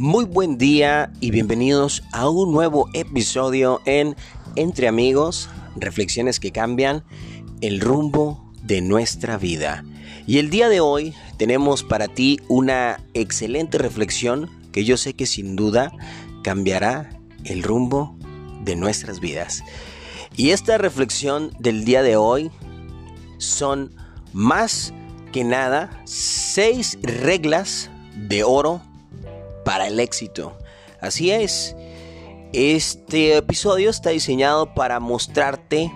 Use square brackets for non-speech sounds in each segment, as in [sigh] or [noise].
Muy buen día y bienvenidos a un nuevo episodio en Entre Amigos, Reflexiones que cambian el rumbo de nuestra vida. Y el día de hoy tenemos para ti una excelente reflexión que yo sé que sin duda cambiará el rumbo de nuestras vidas. Y esta reflexión del día de hoy son más que nada seis reglas de oro para el éxito. Así es, este episodio está diseñado para mostrarte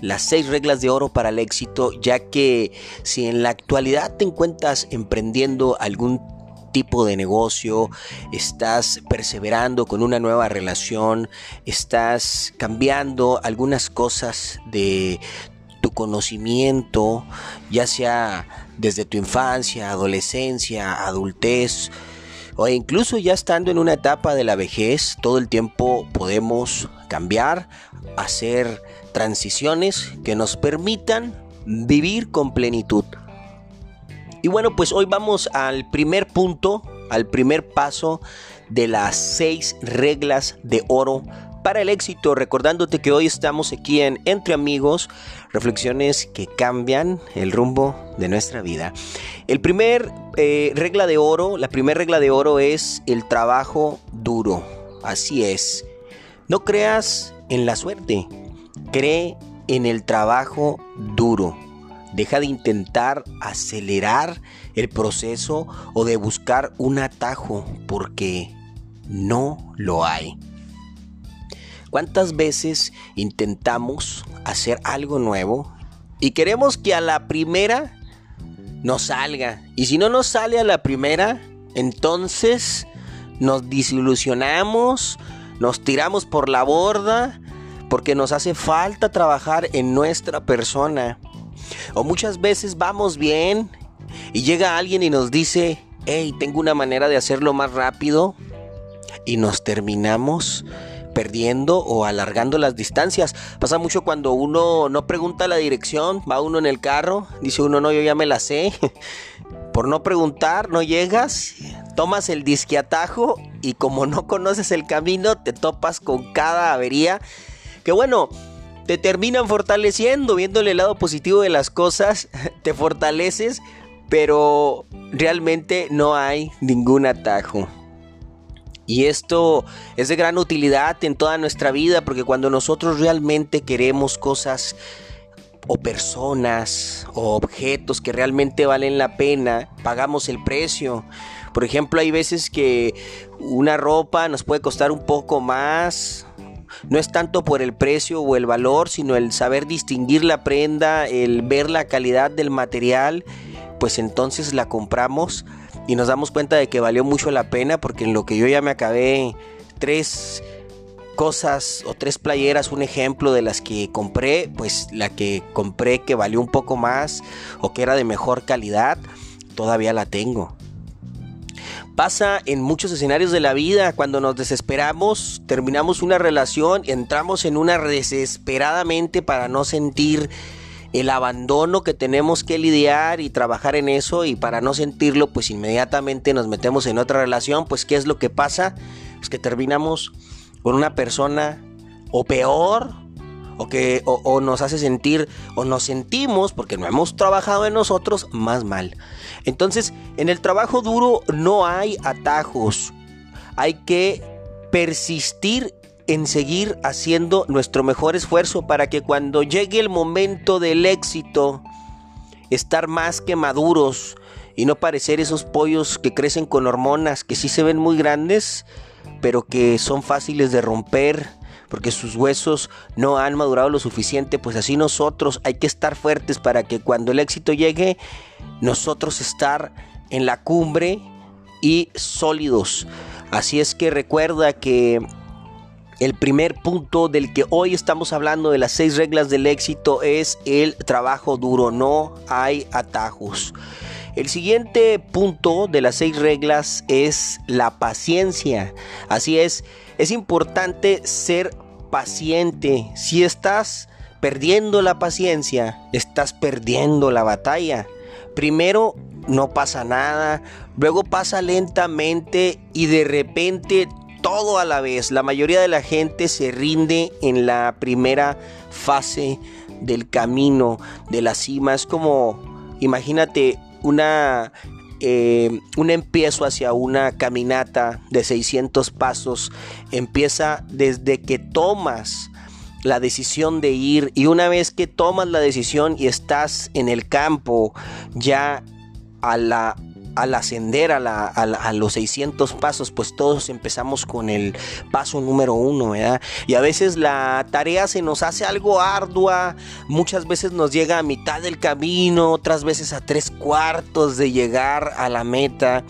las seis reglas de oro para el éxito, ya que si en la actualidad te encuentras emprendiendo algún tipo de negocio, estás perseverando con una nueva relación, estás cambiando algunas cosas de tu conocimiento, ya sea desde tu infancia, adolescencia, adultez, o incluso ya estando en una etapa de la vejez, todo el tiempo podemos cambiar, hacer transiciones que nos permitan vivir con plenitud. Y bueno, pues hoy vamos al primer punto, al primer paso de las seis reglas de oro para el éxito, recordándote que hoy estamos aquí en Entre Amigos, reflexiones que cambian el rumbo de nuestra vida. El primer eh, regla de oro, la primera regla de oro es el trabajo duro. Así es. No creas en la suerte, cree en el trabajo duro. Deja de intentar acelerar el proceso o de buscar un atajo porque no lo hay. ¿Cuántas veces intentamos hacer algo nuevo y queremos que a la primera nos salga? Y si no nos sale a la primera, entonces nos desilusionamos, nos tiramos por la borda porque nos hace falta trabajar en nuestra persona. O muchas veces vamos bien y llega alguien y nos dice, hey, tengo una manera de hacerlo más rápido y nos terminamos perdiendo o alargando las distancias. Pasa mucho cuando uno no pregunta la dirección, va uno en el carro, dice uno, no, yo ya me la sé. [laughs] Por no preguntar, no llegas, tomas el disque atajo y como no conoces el camino, te topas con cada avería. Que bueno, te terminan fortaleciendo, viéndole el lado positivo de las cosas, [laughs] te fortaleces, pero realmente no hay ningún atajo. Y esto es de gran utilidad en toda nuestra vida porque cuando nosotros realmente queremos cosas o personas o objetos que realmente valen la pena, pagamos el precio. Por ejemplo, hay veces que una ropa nos puede costar un poco más. No es tanto por el precio o el valor, sino el saber distinguir la prenda, el ver la calidad del material, pues entonces la compramos y nos damos cuenta de que valió mucho la pena porque en lo que yo ya me acabé tres cosas o tres playeras, un ejemplo de las que compré, pues la que compré que valió un poco más o que era de mejor calidad, todavía la tengo. Pasa en muchos escenarios de la vida, cuando nos desesperamos, terminamos una relación, entramos en una desesperadamente para no sentir el abandono que tenemos que lidiar y trabajar en eso y para no sentirlo pues inmediatamente nos metemos en otra relación, pues ¿qué es lo que pasa? Pues que terminamos con una persona o peor o que o, nos hace sentir o nos sentimos porque no hemos trabajado en nosotros más mal. Entonces, en el trabajo duro no hay atajos. Hay que persistir en seguir haciendo nuestro mejor esfuerzo para que cuando llegue el momento del éxito, estar más que maduros y no parecer esos pollos que crecen con hormonas, que sí se ven muy grandes, pero que son fáciles de romper porque sus huesos no han madurado lo suficiente, pues así nosotros hay que estar fuertes para que cuando el éxito llegue, nosotros estar en la cumbre y sólidos. Así es que recuerda que el primer punto del que hoy estamos hablando de las seis reglas del éxito es el trabajo duro, no hay atajos. El siguiente punto de las seis reglas es la paciencia. Así es, es importante ser paciente. Si estás perdiendo la paciencia, estás perdiendo la batalla. Primero no pasa nada, luego pasa lentamente y de repente todo a la vez. La mayoría de la gente se rinde en la primera fase del camino de la cima. Es como, imagínate, una, eh, un empiezo hacia una caminata de 600 pasos. Empieza desde que tomas la decisión de ir y una vez que tomas la decisión y estás en el campo ya a la al ascender a, los 600 pasos, pues todos empezamos con el paso número uno, ¿verdad? Y a veces la tarea se nos hace algo ardua, muchas veces nos llega a mitad del camino, otras veces a tres cuartos de llegar a la meta.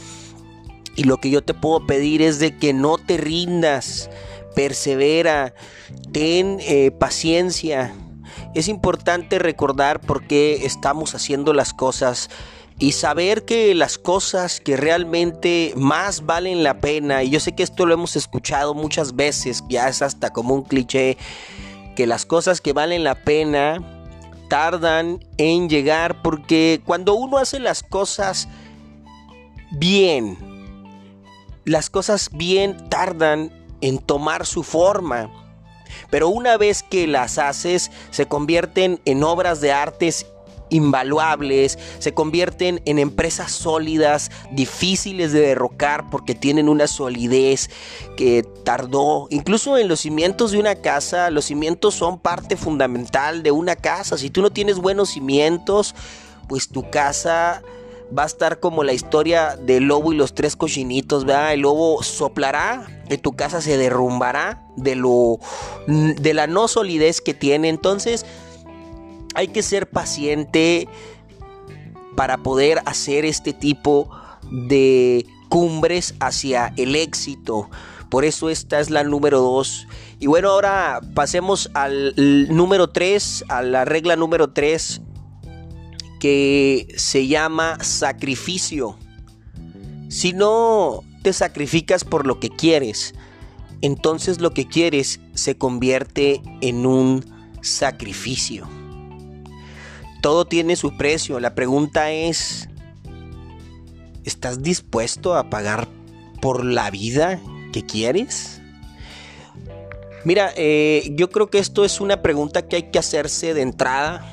Y lo que yo te puedo pedir es de que no te rindas, persevera, ten eh, paciencia. Es importante recordar por qué estamos haciendo las cosas y saber que las cosas que realmente más valen la pena, y yo sé que esto lo hemos escuchado muchas veces, ya es hasta como un cliché, que las cosas que valen la pena tardan en llegar porque cuando uno hace las cosas bien, las cosas bien tardan en tomar su forma. Pero una vez que las haces, se convierten en obras de artes invaluables, se convierten en empresas sólidas, difíciles de derrocar porque tienen una solidez que tardó. Incluso en los cimientos de una casa, los cimientos son parte fundamental de una casa. Si tú no tienes buenos cimientos, pues tu casa va a estar como la historia del lobo y los tres cochinitos, ¿verdad? El lobo soplará y tu casa se derrumbará de lo de la no solidez que tiene. Entonces, hay que ser paciente para poder hacer este tipo de cumbres hacia el éxito. Por eso esta es la número 2. Y bueno, ahora pasemos al número 3, a la regla número 3, que se llama sacrificio. Si no te sacrificas por lo que quieres, entonces lo que quieres se convierte en un sacrificio. Todo tiene su precio. La pregunta es, ¿estás dispuesto a pagar por la vida que quieres? Mira, eh, yo creo que esto es una pregunta que hay que hacerse de entrada.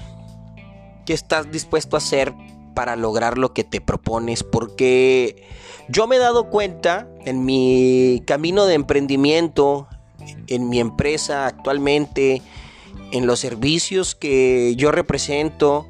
¿Qué estás dispuesto a hacer para lograr lo que te propones? Porque yo me he dado cuenta en mi camino de emprendimiento, en mi empresa actualmente, en los servicios que yo represento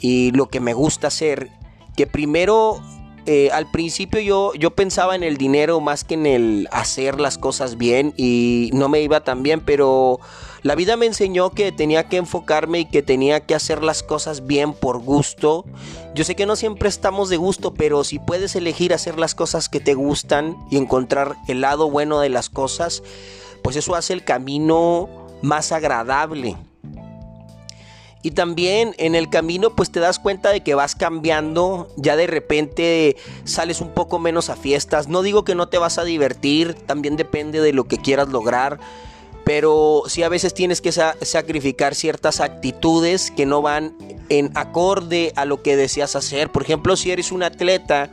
y lo que me gusta hacer, que primero eh, al principio yo, yo pensaba en el dinero más que en el hacer las cosas bien y no me iba tan bien, pero la vida me enseñó que tenía que enfocarme y que tenía que hacer las cosas bien por gusto. Yo sé que no siempre estamos de gusto, pero si puedes elegir hacer las cosas que te gustan y encontrar el lado bueno de las cosas, pues eso hace el camino más agradable. Y también en el camino pues te das cuenta de que vas cambiando, ya de repente sales un poco menos a fiestas. No digo que no te vas a divertir, también depende de lo que quieras lograr. Pero sí a veces tienes que sacrificar ciertas actitudes que no van en acorde a lo que deseas hacer. Por ejemplo, si eres un atleta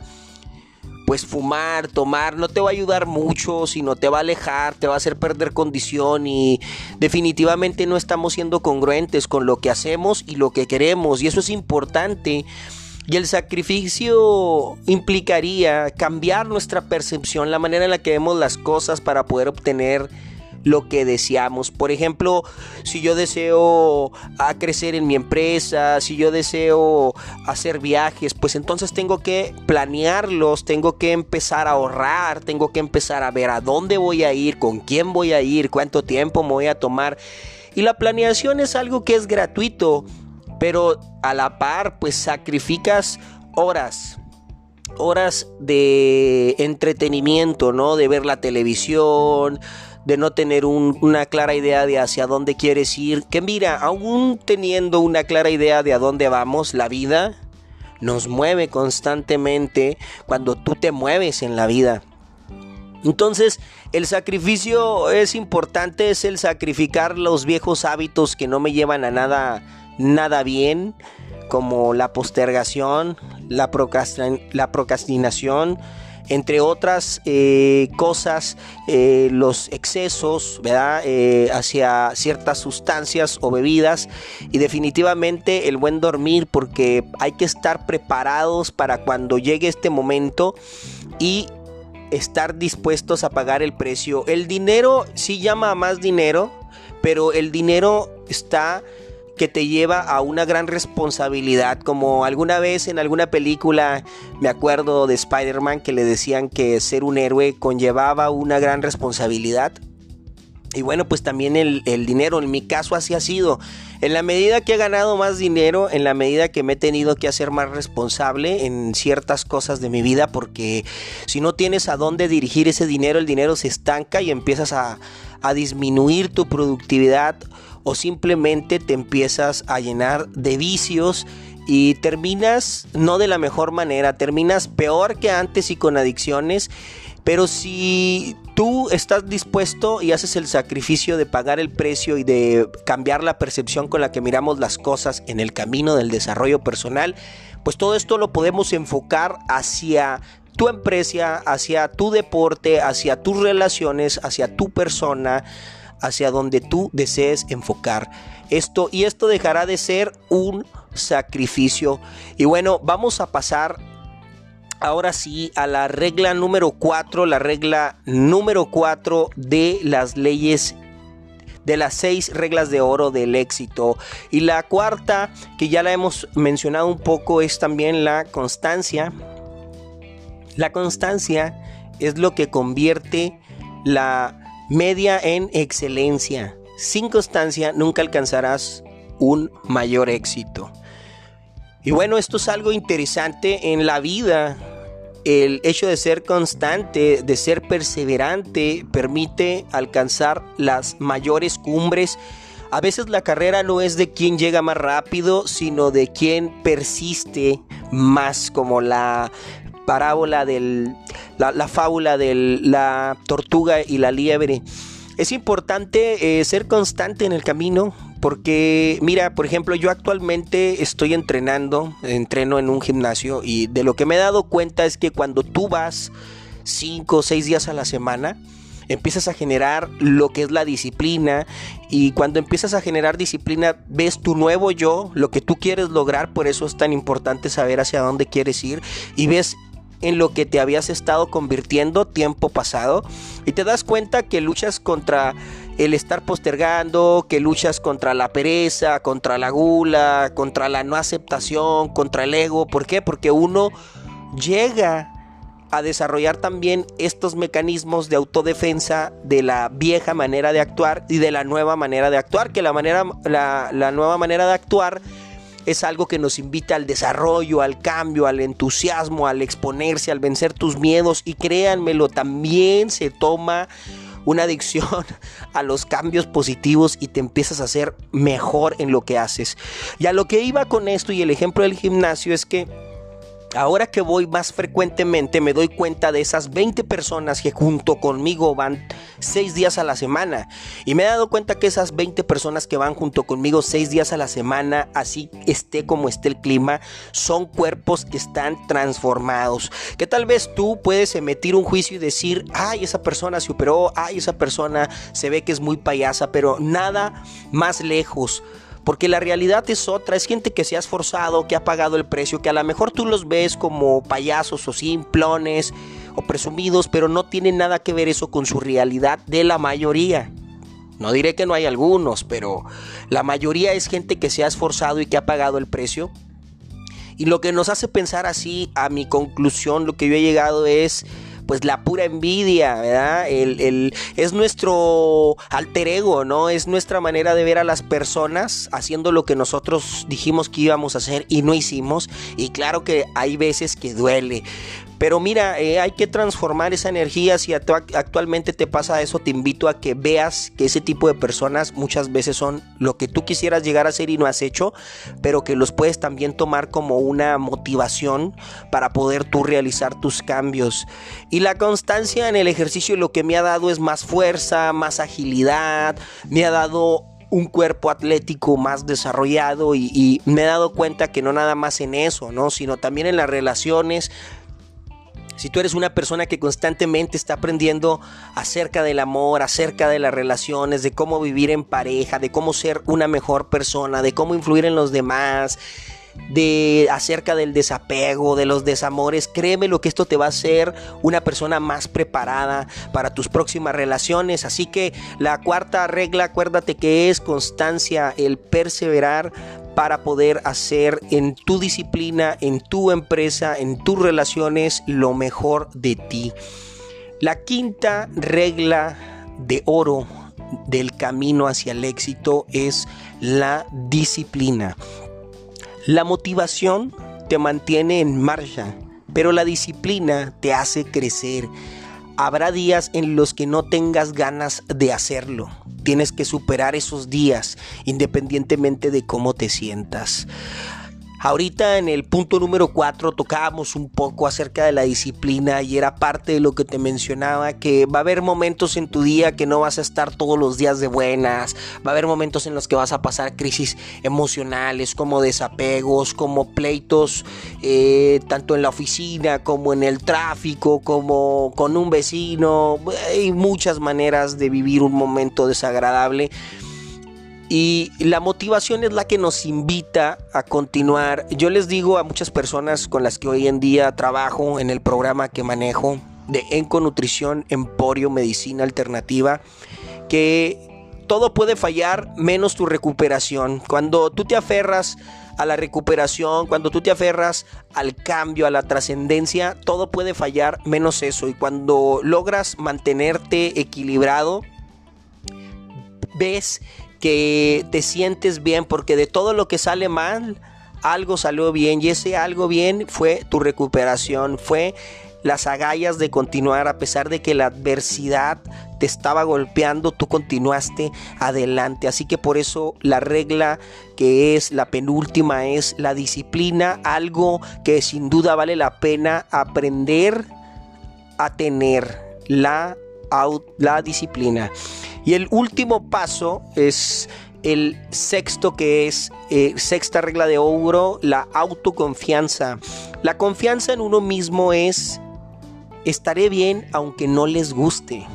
pues fumar, tomar, no te va a ayudar mucho, sino te va a alejar, te va a hacer perder condición y definitivamente no estamos siendo congruentes con lo que hacemos y lo que queremos y eso es importante. Y el sacrificio implicaría cambiar nuestra percepción, la manera en la que vemos las cosas para poder obtener lo que deseamos. Por ejemplo, si yo deseo a crecer en mi empresa, si yo deseo hacer viajes, pues entonces tengo que planearlos, tengo que empezar a ahorrar, tengo que empezar a ver a dónde voy a ir, con quién voy a ir, cuánto tiempo me voy a tomar. Y la planeación es algo que es gratuito, pero a la par pues sacrificas horas, horas de entretenimiento, ¿no? De ver la televisión, de no tener una clara idea de hacia dónde quieres ir, que mira, aún teniendo una clara idea de a dónde vamos, la vida nos mueve constantemente cuando tú te mueves en la vida. Entonces, el sacrificio es importante, es el sacrificar los viejos hábitos que no me llevan a nada nada bien, como la postergación, la, procrastinación, entre otras eh, cosas, eh, los excesos, ¿verdad? Eh, hacia ciertas sustancias o bebidas y definitivamente el buen dormir porque hay que estar preparados para cuando llegue este momento y estar dispuestos a pagar el precio. El dinero sí llama a más dinero, pero el dinero está que te lleva a una gran responsabilidad, como alguna vez en alguna película me acuerdo de Spider-Man que le decían que ser un héroe conllevaba una gran responsabilidad. Y bueno, pues también el, el, dinero, en mi caso así ha sido. En la medida que he ganado más dinero, en la medida que me he tenido que hacer más responsable en ciertas cosas de mi vida, porque si no tienes a dónde dirigir ese dinero, el dinero se estanca y empiezas a, a disminuir tu productividad o simplemente te empiezas a llenar de vicios y terminas no de la mejor manera, terminas peor que antes y con adicciones. Pero si tú estás dispuesto y haces el sacrificio de pagar el precio y de cambiar la percepción con la que miramos las cosas en el camino del desarrollo personal, pues todo esto lo podemos enfocar hacia tu empresa, hacia tu deporte, hacia tus relaciones, hacia tu persona, hacia donde tú desees enfocar esto y esto dejará de ser un sacrificio. Y bueno, vamos a pasar ahora sí a la regla número 4, la regla número 4 de las leyes de las seis reglas de oro del éxito. Y la cuarta, que ya la hemos mencionado un poco, es también la constancia. La constancia es lo que convierte la media en excelencia. Sin constancia nunca alcanzarás un mayor éxito. Y bueno, esto es algo interesante en la vida. El hecho de ser constante, de ser perseverante, permite alcanzar las mayores cumbres. A veces la carrera no es de quien llega más rápido, sino de quien persiste más, como la parábola del la, fábula de la tortuga y la liebre. Es importante eh, ser constante en el camino porque, mira, por ejemplo, yo actualmente estoy entrenando, entreno en un gimnasio y de lo que me he dado cuenta es que cuando tú vas cinco o seis días a la semana, empiezas a generar lo que es la disciplina y cuando empiezas a generar disciplina ves tu nuevo yo, lo que tú quieres lograr, por eso es tan importante saber hacia dónde quieres ir y ves en lo que te habías estado convirtiendo tiempo pasado y te das cuenta que luchas contra el estar postergando, que luchas contra la pereza, contra la gula, contra la no aceptación, contra el ego. ¿Por qué? Porque uno llega a desarrollar también estos mecanismos de autodefensa de la vieja manera de actuar y de la nueva manera de actuar, que la, manera, la, la nueva manera de actuar es algo que nos invita al desarrollo, al cambio, al entusiasmo, al exponerse, al vencer tus miedos y créanmelo, también se toma una adicción [laughs] a los cambios positivos y te empiezas a hacer mejor en lo que haces. Y a lo que iba con esto y el ejemplo del gimnasio es que Ahora que voy más frecuentemente me doy cuenta de esas 20 personas que junto conmigo van 6 días a la semana. Y me he dado cuenta que esas 20 personas que van junto conmigo 6 días a la semana, así esté como esté el clima, son cuerpos que están transformados. Que tal vez tú puedes emitir un juicio y decir, ay, esa persona se operó, ay, esa persona se ve que es muy payasa, pero nada más lejos porque la realidad es otra, es gente que se ha esforzado, que ha pagado el precio, que a lo mejor tú los ves como payasos o simplones o presumidos, pero no tiene nada que ver eso con su realidad de la mayoría. No diré que no hay algunos, pero la mayoría es gente que se ha esforzado y que ha pagado el precio. Y lo que nos hace pensar así, a mi conclusión, lo que yo he llegado es pues la pura envidia, ¿verdad? El, es nuestro alter ego, ¿no? Es nuestra manera de ver a las personas haciendo lo que nosotros dijimos que íbamos a hacer y no hicimos. Y claro que hay veces que duele. Pero mira, eh, hay que transformar esa energía. Si actualmente te pasa eso, te invito a que veas que ese tipo de personas muchas veces son lo que tú quisieras llegar a ser y no has hecho, pero que los puedes también tomar como una motivación para poder tú realizar tus cambios. Y la constancia en el ejercicio lo que me ha dado es más fuerza, más agilidad, me ha dado un cuerpo atlético más desarrollado y, me he dado cuenta que no nada más en eso, ¿no? Sino también en las relaciones, si tú eres una persona que constantemente está aprendiendo acerca del amor, acerca de las relaciones, de cómo vivir en pareja, de cómo ser una mejor persona, de cómo influir en los demás, de acerca del desapego, de los desamores, créeme lo que esto te va a hacer una persona más preparada para tus próximas relaciones. Así que la cuarta regla, acuérdate que es constancia, el perseverar para poder hacer en tu disciplina, en tu empresa, en tus relaciones lo mejor de ti. La quinta regla de oro del camino hacia el éxito es la disciplina. La motivación te mantiene en marcha, pero la disciplina te hace crecer. Habrá días en los que no tengas ganas de hacerlo. Tienes que superar esos días independientemente de cómo te sientas. Ahorita en el punto número 4 tocábamos un poco acerca de la disciplina y era parte de lo que te mencionaba, que va a haber momentos en tu día que no vas a estar todos los días de buenas, va a haber momentos en los que vas a pasar crisis emocionales como desapegos, como pleitos, eh, tanto en la oficina como en el tráfico, como con un vecino, hay muchas maneras de vivir un momento desagradable. Y la motivación es la que nos invita a continuar. Yo les digo a muchas personas con las que hoy en día trabajo en el programa que manejo de Enconutrición Emporio Medicina Alternativa que todo puede fallar menos tu recuperación. Cuando tú te aferras a la recuperación, cuando tú te aferras al cambio, a la trascendencia, todo puede fallar menos eso. Y cuando logras mantenerte equilibrado, ves que te sientes bien, porque de todo lo que sale mal, algo salió bien y ese algo bien fue tu recuperación, fue las agallas de continuar a pesar de que la adversidad te estaba golpeando, tú continuaste adelante. Así que por eso la regla que es la penúltima es la disciplina, algo que sin duda vale la pena aprender a tener la, la disciplina. Y el último paso es el sexto que es eh, sexta regla de oro, la autoconfianza. La confianza en uno mismo es estaré bien aunque no les guste.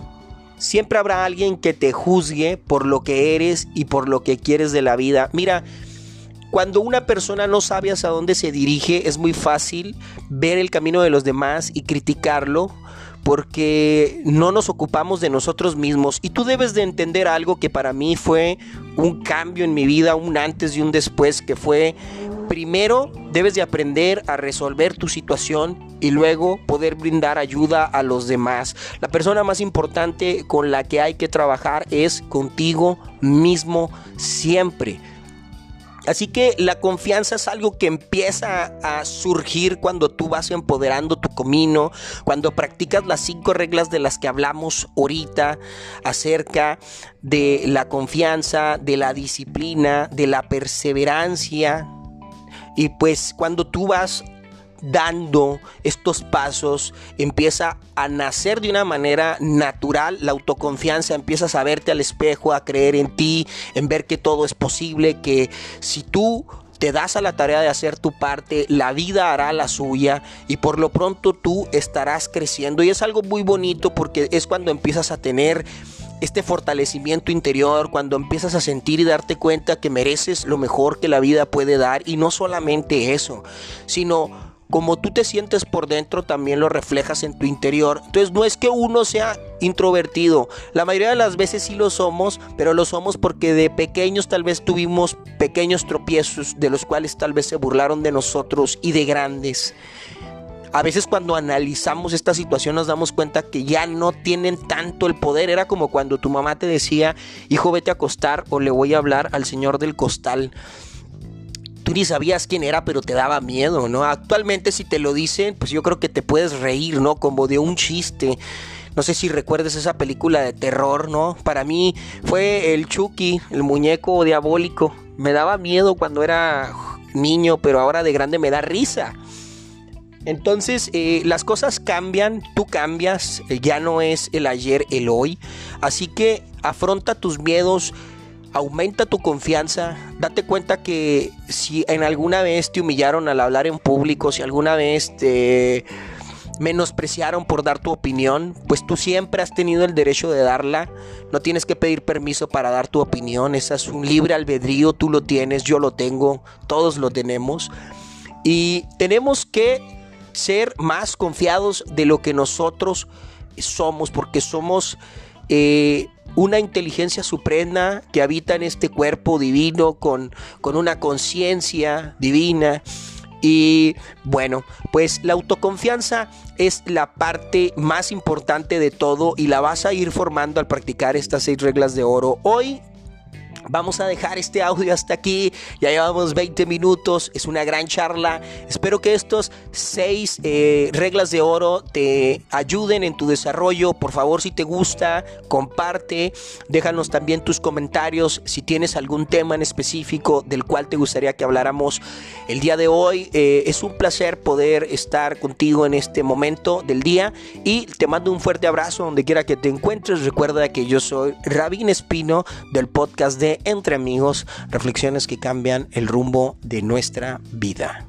Siempre habrá alguien que te juzgue por lo que eres y por lo que quieres de la vida. Mira, cuando una persona no sabe hacia dónde se dirige, es muy fácil ver el camino de los demás y criticarlo porque no nos ocupamos de nosotros mismos. Y tú debes de entender algo que para mí fue un cambio en mi vida, un antes y un después, que fue, primero debes de aprender a resolver tu situación y luego poder brindar ayuda a los demás. La persona más importante con la que hay que trabajar es contigo mismo siempre. Así que la confianza es algo que empieza a surgir cuando tú vas empoderando tu camino, cuando practicas las cinco reglas de las que hablamos ahorita acerca de la confianza, de la disciplina, de la perseverancia. Y pues cuando tú vas dando estos pasos, empieza a nacer de una manera natural la autoconfianza, empiezas a verte al espejo, a creer en ti, en ver que todo es posible, que si tú te das a la tarea de hacer tu parte, la vida hará la suya y por lo pronto tú estarás creciendo. Y es algo muy bonito porque es cuando empiezas a tener este fortalecimiento interior, cuando empiezas a sentir y darte cuenta que mereces lo mejor que la vida puede dar. Y no solamente eso, sino como tú te sientes por dentro, también lo reflejas en tu interior. Entonces no es que uno sea introvertido. La mayoría de las veces sí lo somos, pero lo somos porque de pequeños tal vez tuvimos pequeños tropiezos de los cuales tal vez se burlaron de nosotros y de grandes. A veces cuando analizamos esta situación nos damos cuenta que ya no tienen tanto el poder. Era como cuando tu mamá te decía, hijo, vete a acostar o le voy a hablar al señor del costal tú ni sabías quién era, pero te daba miedo, ¿no? Actualmente si te lo dicen, pues yo creo que te puedes reír, ¿no? Como de un chiste. No sé si recuerdes esa película de terror, ¿no? Para mí fue el Chucky, el muñeco diabólico. Me daba miedo cuando era niño, pero ahora de grande me da risa. Entonces eh, las cosas cambian, tú cambias, ya no es el ayer, el hoy. Así que afronta tus miedos aumenta tu confianza. Date cuenta que si en alguna vez te humillaron al hablar en público, si alguna vez te menospreciaron por dar tu opinión, pues tú siempre has tenido el derecho de darla. No tienes que pedir permiso para dar tu opinión. Esa es un libre albedrío, tú lo tienes, yo lo tengo, todos lo tenemos. Y tenemos que ser más confiados de lo que nosotros somos, porque somos eh, una inteligencia suprema que habita en este cuerpo divino con, con una conciencia divina. Y bueno, pues la autoconfianza es la parte más importante de todo y la vas a ir formando al practicar estas seis reglas de oro. Hoy Vamos a dejar este audio hasta aquí. Ya llevamos 20 minutos. Es una gran charla. Espero que estos seis eh, reglas de oro te ayuden en tu desarrollo. Por favor, si te gusta, comparte. Déjanos también tus comentarios si tienes algún tema en específico del cual te gustaría que habláramos el día de hoy. Eh, es un placer poder estar contigo en este momento del día. Y te mando un fuerte abrazo donde quiera que te encuentres. Recuerda que yo soy Rabín Espino del podcast de entre amigos, reflexiones que cambian el rumbo de nuestra vida.